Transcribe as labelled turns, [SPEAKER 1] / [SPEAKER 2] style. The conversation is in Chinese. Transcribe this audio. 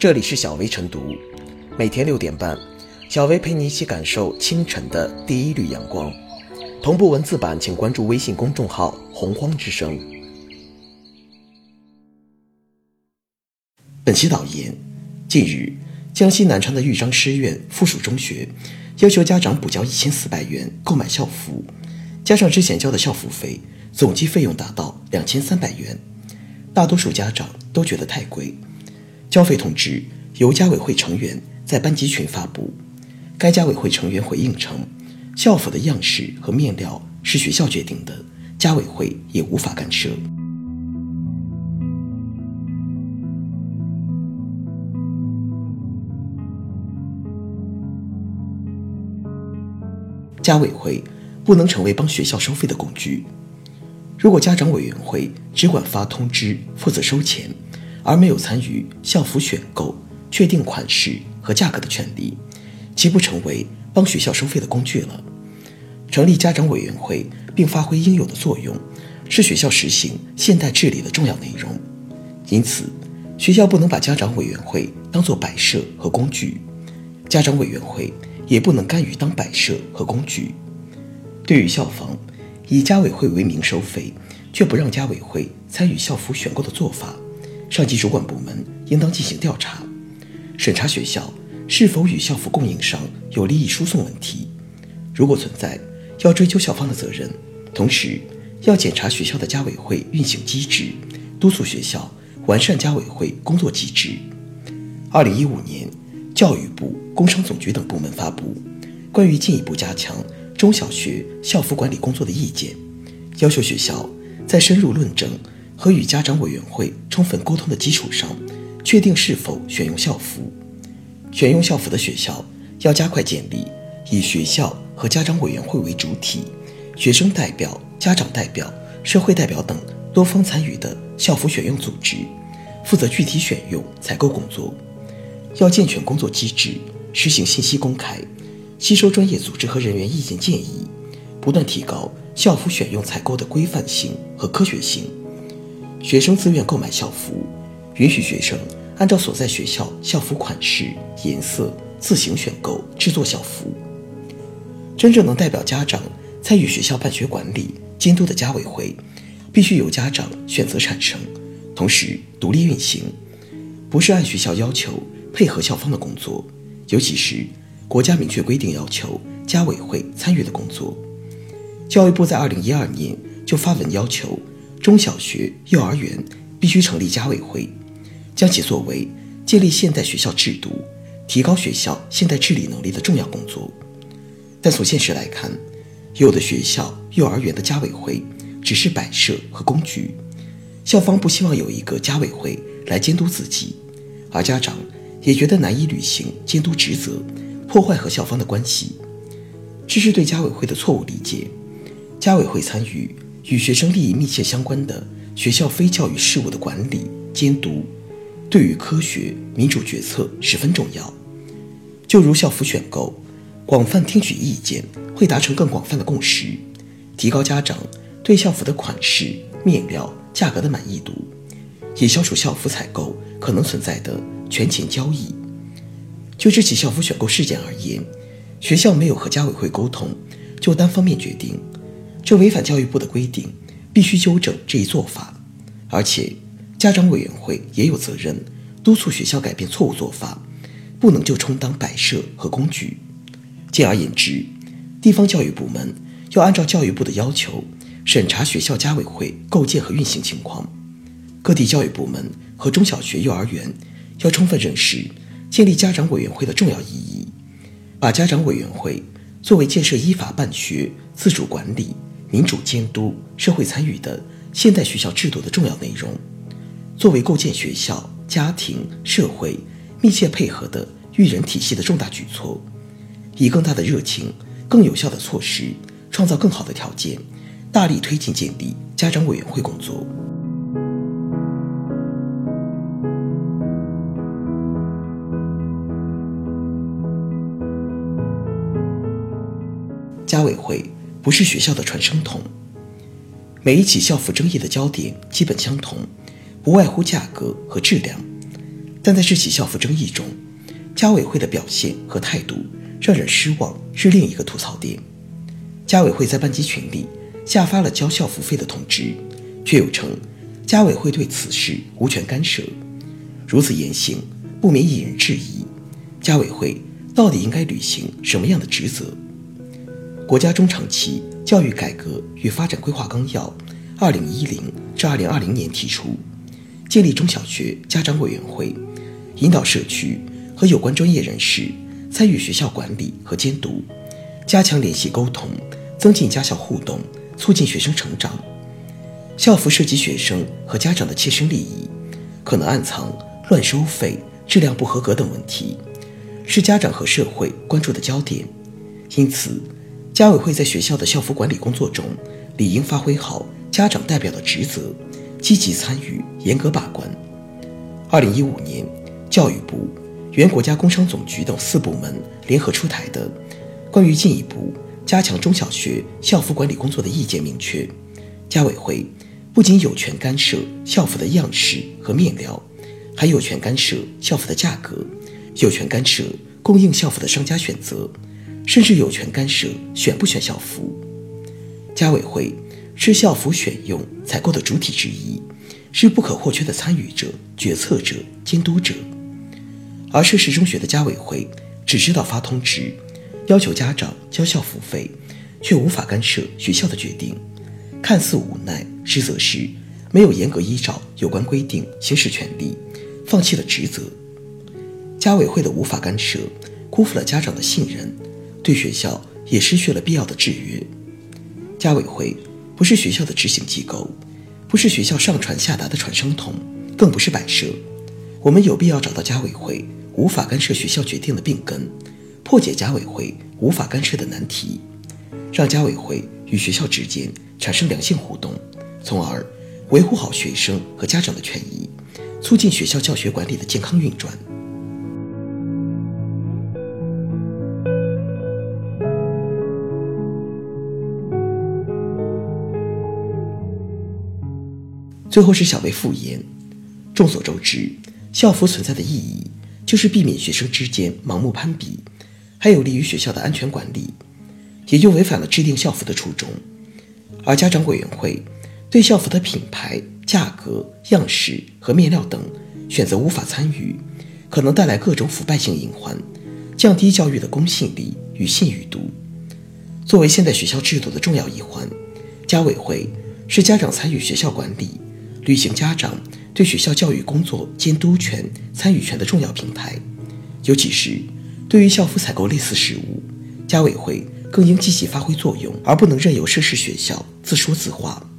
[SPEAKER 1] 这里是小薇晨读，每天六点半，小薇陪你一起感受清晨的第一缕阳光。同步文字版，请关注微信公众号“洪荒之声”。本期导言：近日，江西南昌的豫章师院附属中学要求家长补交一千四百元购买校服，加上之前交的校服费，总计费用达到两千三百元。大多数家长都觉得太贵。交费通知由家委会成员在班级群发布，该家委会成员回应称，校服的样式和面料是学校决定的，家委会也无法干涉。家委会不能成为帮学校收费的工具。如果家长委员会只管发通知、负责收钱，而没有参与校服选购、确定款式和价格的权利，岂不成为帮学校收费的工具了。成立家长委员会并发挥应有的作用，是学校实行现代治理的重要内容。因此，学校不能把家长委员会当作摆设和工具，家长委员会也不能甘于当摆设和工具。对于校方，以家委会为名收费，却不让家委会参与校服选购的做法，上级主管部门应当进行调查，审查学校是否与校服供应商有利益输送问题。如果存在，要追究校方的责任，同时要检查学校的家委会运行机制，督促学校完善家委会工作机制。二零一五年，教育部、工商总局等部门发布关于进一步加强。中小学校服管理工作的意见，要求学校在深入论证和与家长委员会充分沟通的基础上，确定是否选用校服。选用校服的学校要加快建立以学校和家长委员会为主体，学生代表、家长代表、社会代表等多方参与的校服选用组织，负责具体选用采购工作。要健全工作机制，实行信息公开。吸收专业组织和人员意见建议，不断提高校服选用采购的规范性和科学性。学生自愿购买校服，允许学生按照所在学校校服款式、颜色自行选购制作校服。真正能代表家长参与学校办学管理监督的家委会，必须由家长选择产生，同时独立运行，不是按学校要求配合校方的工作，尤其是。国家明确规定要求家委会参与的工作，教育部在二零一二年就发文要求中小学、幼儿园必须成立家委会，将其作为建立现代学校制度、提高学校现代治理能力的重要工作。但从现实来看，有的学校、幼儿园的家委会只是摆设和工具，校方不希望有一个家委会来监督自己，而家长也觉得难以履行监督职责。破坏和校方的关系，这是对家委会的错误理解。家委会参与与学生利益密切相关的学校非教育事务的管理监督，对于科学民主决策十分重要。就如校服选购，广泛听取意见会达成更广泛的共识，提高家长对校服的款式、面料、价格的满意度，也消除校服采购可能存在的权钱交易。就这起校服选购事件而言，学校没有和家委会沟通，就单方面决定，这违反教育部的规定，必须纠正这一做法。而且，家长委员会也有责任督促学校改变错误做法，不能就充当摆设和工具。简而言之，地方教育部门要按照教育部的要求审查学校家委会构建和运行情况，各地教育部门和中小学、幼儿园要充分认识。建立家长委员会的重要意义，把家长委员会作为建设依法办学、自主管理、民主监督、社会参与的现代学校制度的重要内容，作为构建学校、家庭、社会密切配合的育人体系的重大举措，以更大的热情、更有效的措施，创造更好的条件，大力推进建立家长委员会工作。家委会不是学校的传声筒。每一起校服争议的焦点基本相同，不外乎价格和质量。但在这起校服争议中，家委会的表现和态度让人失望，是另一个吐槽点。家委会在班级群里下发了交校服费的通知，却又称家委会对此事无权干涉。如此言行，不免引人质疑：家委会到底应该履行什么样的职责？国家中长期教育改革与发展规划纲要（二零一零至二零二零年）提出，建立中小学家长委员会，引导社区和有关专业人士参与学校管理和监督，加强联系沟通，增进家校互动，促进学生成长。校服涉及学生和家长的切身利益，可能暗藏乱收费、质量不合格等问题，是家长和社会关注的焦点。因此，家委会在学校的校服管理工作中，理应发挥好家长代表的职责，积极参与，严格把关。二零一五年，教育部、原国家工商总局等四部门联合出台的《关于进一步加强中小学校服管理工作的意见》明确，家委会不仅有权干涉校服的样式和面料，还有权干涉校服的价格，有权干涉供应校服的商家选择。甚至有权干涉选不选校服。家委会是校服选用采购的主体之一，是不可或缺的参与者、决策者、监督者。而涉事中学的家委会只知道发通知，要求家长交校服费，却无法干涉学校的决定，看似无奈，实则是没有严格依照有关规定行使权利，放弃了职责。家委会的无法干涉，辜负了家长的信任。对学校也失去了必要的制约。家委会不是学校的执行机构，不是学校上传下达的传声筒，更不是摆设。我们有必要找到家委会无法干涉学校决定的病根，破解家委会无法干涉的难题，让家委会与学校之间产生良性互动，从而维护好学生和家长的权益，促进学校教学管理的健康运转。最后是小薇复言。众所周知，校服存在的意义就是避免学生之间盲目攀比，还有利于学校的安全管理，也就违反了制定校服的初衷。而家长委员会对校服的品牌、价格、样式和面料等选择无法参与，可能带来各种腐败性隐患，降低教育的公信力与信誉度。作为现代学校制度的重要一环，家委会是家长参与学校管理。履行家长对学校教育工作监督权、参与权的重要平台，尤其是对于校服采购类似事务，家委会更应积极发挥作用，而不能任由涉事学校自说自话。